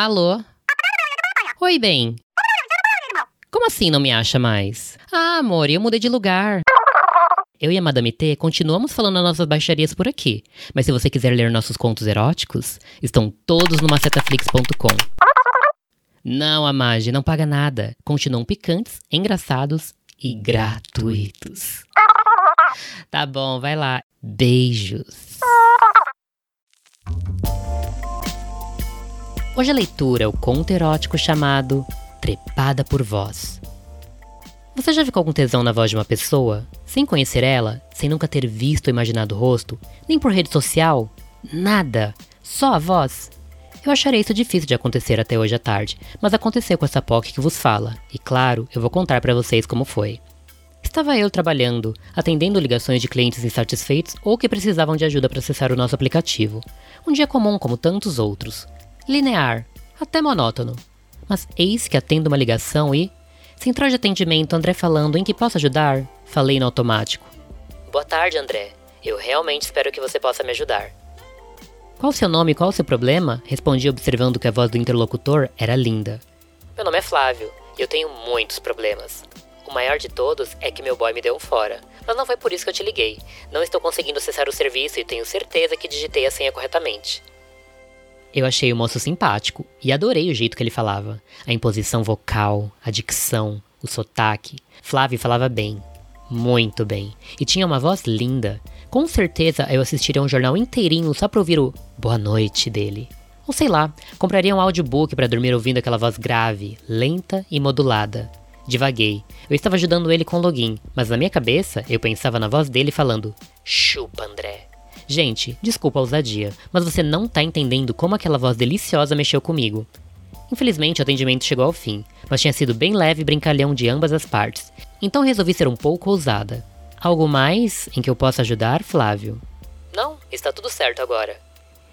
Alô? Oi, bem. Como assim não me acha mais? Ah, amor, eu mudei de lugar. Eu e a Madame T continuamos falando as nossas baixarias por aqui, mas se você quiser ler nossos contos eróticos, estão todos no macetaflix.com. Não, Amage, não paga nada. Continuam picantes, engraçados e gratuitos. Tá bom, vai lá. Beijos. Hoje a leitura é o conto erótico chamado Trepada por Voz. Você já ficou com tesão na voz de uma pessoa, sem conhecer ela, sem nunca ter visto ou imaginado o rosto, nem por rede social? Nada, só a voz? Eu acharei isso difícil de acontecer até hoje à tarde, mas aconteceu com essa POC que vos fala, e claro, eu vou contar para vocês como foi. Estava eu trabalhando, atendendo ligações de clientes insatisfeitos ou que precisavam de ajuda para acessar o nosso aplicativo. Um dia comum como tantos outros linear, até monótono. Mas eis que atendo uma ligação e. Central de atendimento, André falando, em que posso ajudar? Falei no automático. Boa tarde, André. Eu realmente espero que você possa me ajudar. Qual o seu nome e qual o seu problema? Respondi observando que a voz do interlocutor era linda. Meu nome é Flávio e eu tenho muitos problemas. O maior de todos é que meu boy me deu um fora. Mas não foi por isso que eu te liguei. Não estou conseguindo acessar o serviço e tenho certeza que digitei a senha corretamente. Eu achei o moço simpático e adorei o jeito que ele falava. A imposição vocal, a dicção, o sotaque. Flávio falava bem, muito bem, e tinha uma voz linda. Com certeza eu assistiria um jornal inteirinho só pra ouvir o boa noite dele. Ou sei lá, compraria um audiobook para dormir ouvindo aquela voz grave, lenta e modulada. Divaguei. Eu estava ajudando ele com o login, mas na minha cabeça eu pensava na voz dele falando: Chupa, André. Gente, desculpa a ousadia, mas você não tá entendendo como aquela voz deliciosa mexeu comigo. Infelizmente, o atendimento chegou ao fim, mas tinha sido bem leve e brincalhão de ambas as partes, então resolvi ser um pouco ousada. Algo mais em que eu possa ajudar, Flávio? Não, está tudo certo agora.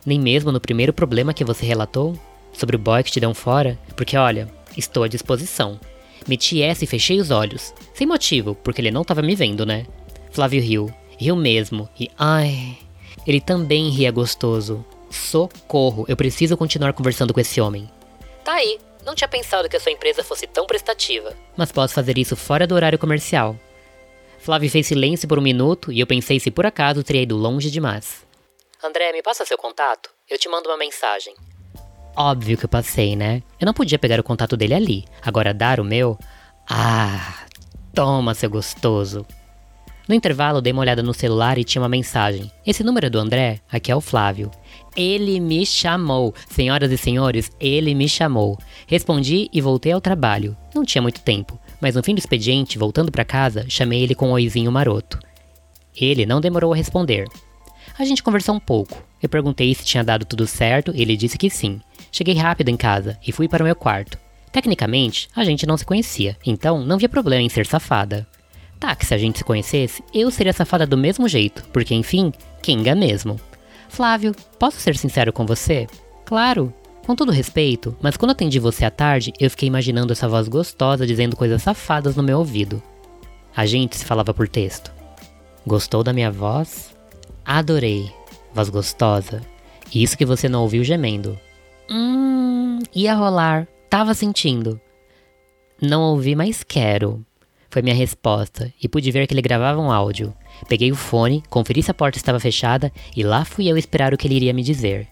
Nem mesmo no primeiro problema que você relatou? Sobre o boy que te deu um fora? Porque olha, estou à disposição. Meti essa e fechei os olhos. Sem motivo, porque ele não estava me vendo, né? Flávio riu. Riu mesmo. E ai, ele também ria gostoso. Socorro, eu preciso continuar conversando com esse homem. Tá aí, não tinha pensado que a sua empresa fosse tão prestativa. Mas posso fazer isso fora do horário comercial. Flávio fez silêncio por um minuto e eu pensei se por acaso teria ido longe demais. André, me passa seu contato? Eu te mando uma mensagem. Óbvio que eu passei, né? Eu não podia pegar o contato dele ali. Agora dar o meu? Ah, toma, seu gostoso. No intervalo, dei uma olhada no celular e tinha uma mensagem. Esse número é do André? Aqui é o Flávio. Ele me chamou. Senhoras e senhores, ele me chamou. Respondi e voltei ao trabalho. Não tinha muito tempo, mas no fim do expediente, voltando para casa, chamei ele com um oizinho maroto. Ele não demorou a responder. A gente conversou um pouco. Eu perguntei se tinha dado tudo certo e ele disse que sim. Cheguei rápido em casa e fui para o meu quarto. Tecnicamente, a gente não se conhecia, então não via problema em ser safada. Tá, que se a gente se conhecesse, eu seria safada do mesmo jeito, porque enfim, Kinga mesmo. Flávio, posso ser sincero com você? Claro, com todo respeito, mas quando atendi você à tarde, eu fiquei imaginando essa voz gostosa dizendo coisas safadas no meu ouvido. A gente se falava por texto. Gostou da minha voz? Adorei. Voz gostosa. Isso que você não ouviu gemendo. Hum, ia rolar. Tava sentindo. Não ouvi, mas quero. Foi minha resposta, e pude ver que ele gravava um áudio. Peguei o fone, conferi se a porta estava fechada, e lá fui eu esperar o que ele iria me dizer.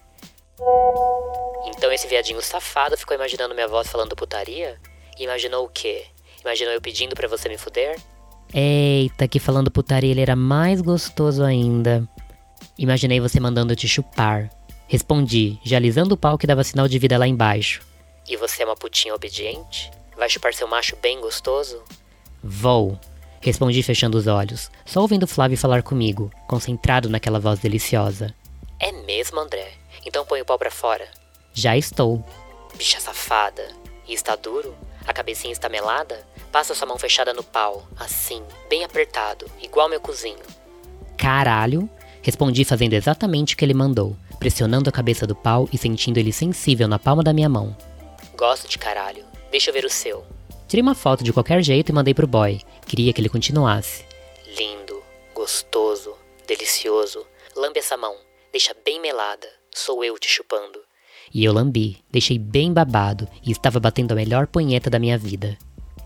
Então esse viadinho safado ficou imaginando minha voz falando putaria? E imaginou o quê? Imaginou eu pedindo para você me fuder? Eita, que falando putaria ele era mais gostoso ainda. Imaginei você mandando te chupar. Respondi, já alisando o pau que dava sinal de vida lá embaixo. E você é uma putinha obediente? Vai chupar seu macho bem gostoso? Vou. Respondi fechando os olhos, só ouvindo Flávio falar comigo, concentrado naquela voz deliciosa. É mesmo, André? Então põe o pau pra fora. Já estou. Bicha safada. E está duro? A cabecinha está melada? Passa sua mão fechada no pau, assim, bem apertado, igual meu cozinho. Caralho! Respondi fazendo exatamente o que ele mandou, pressionando a cabeça do pau e sentindo ele sensível na palma da minha mão. Gosto de caralho. Deixa eu ver o seu. Tirei uma foto de qualquer jeito e mandei pro boy. Queria que ele continuasse. Lindo, gostoso, delicioso. Lambe essa mão. Deixa bem melada. Sou eu te chupando. E eu lambi, deixei bem babado e estava batendo a melhor punheta da minha vida.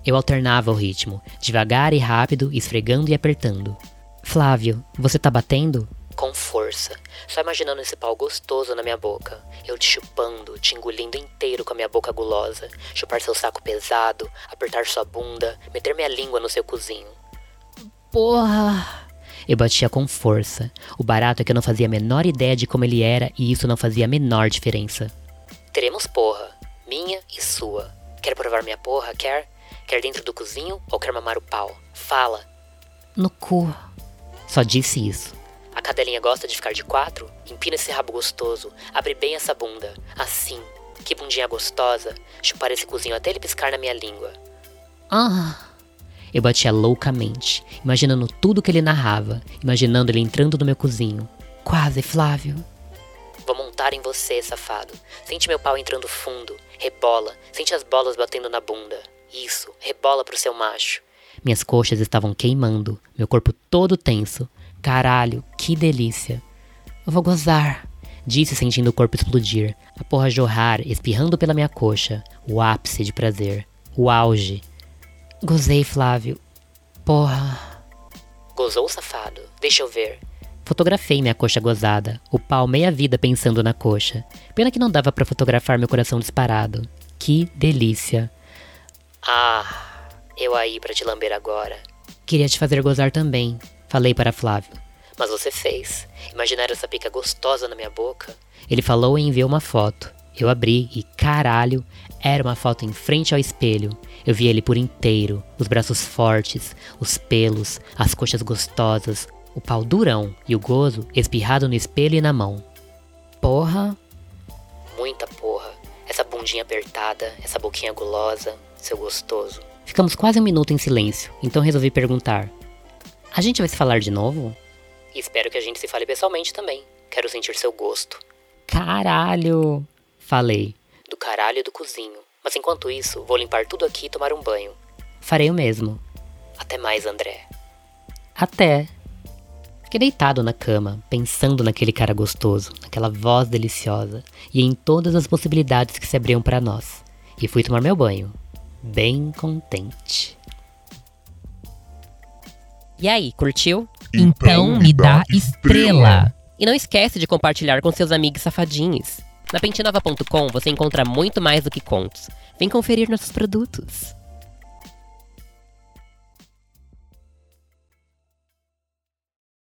Eu alternava o ritmo, devagar e rápido, esfregando e apertando. Flávio, você tá batendo? Com força, só imaginando esse pau gostoso na minha boca. Eu te chupando, te engolindo inteiro com a minha boca gulosa. Chupar seu saco pesado, apertar sua bunda, meter minha língua no seu cozinho. Porra! Eu batia com força. O barato é que eu não fazia a menor ideia de como ele era e isso não fazia a menor diferença. Teremos porra, minha e sua. Quer provar minha porra? Quer? Quer dentro do cozinho ou quer mamar o pau? Fala. No cu. Só disse isso. A cadelinha gosta de ficar de quatro? Empina esse rabo gostoso. Abre bem essa bunda. Assim. Que bundinha gostosa. Chupar esse cozinho até ele piscar na minha língua. Ah. Eu batia loucamente, imaginando tudo que ele narrava, imaginando ele entrando no meu cozinho. Quase, Flávio. Vou montar em você, safado. Sente meu pau entrando fundo. Rebola. Sente as bolas batendo na bunda. Isso, rebola pro seu macho. Minhas coxas estavam queimando, meu corpo todo tenso. Caralho, que delícia. Eu vou gozar, disse sentindo o corpo explodir, a porra jorrar, espirrando pela minha coxa. O ápice de prazer. O auge. Gozei, Flávio. Porra. Gozou, safado? Deixa eu ver. Fotografei minha coxa gozada, o pau meia vida pensando na coxa. Pena que não dava para fotografar meu coração disparado. Que delícia. Ah, eu aí para te lamber agora. Queria te fazer gozar também, falei para Flávio. Mas você fez. Imaginar essa pica gostosa na minha boca? Ele falou e enviou uma foto. Eu abri e, caralho, era uma foto em frente ao espelho. Eu vi ele por inteiro, os braços fortes, os pelos, as coxas gostosas, o pau durão e o gozo espirrado no espelho e na mão. Porra! Muita porra. Essa bundinha apertada, essa boquinha gulosa, seu gostoso. Ficamos quase um minuto em silêncio, então resolvi perguntar: A gente vai se falar de novo? Espero que a gente se fale pessoalmente também. Quero sentir seu gosto. Caralho! Falei. Do caralho do cozinho. Mas enquanto isso, vou limpar tudo aqui e tomar um banho. Farei o mesmo. Até mais, André. Até. Fiquei deitado na cama, pensando naquele cara gostoso, naquela voz deliciosa e em todas as possibilidades que se abriam para nós. E fui tomar meu banho, bem contente. E aí, curtiu? Então me dá estrela. E não esquece de compartilhar com seus amigos safadinhos. Na pentinova.com você encontra muito mais do que contos. Vem conferir nossos produtos.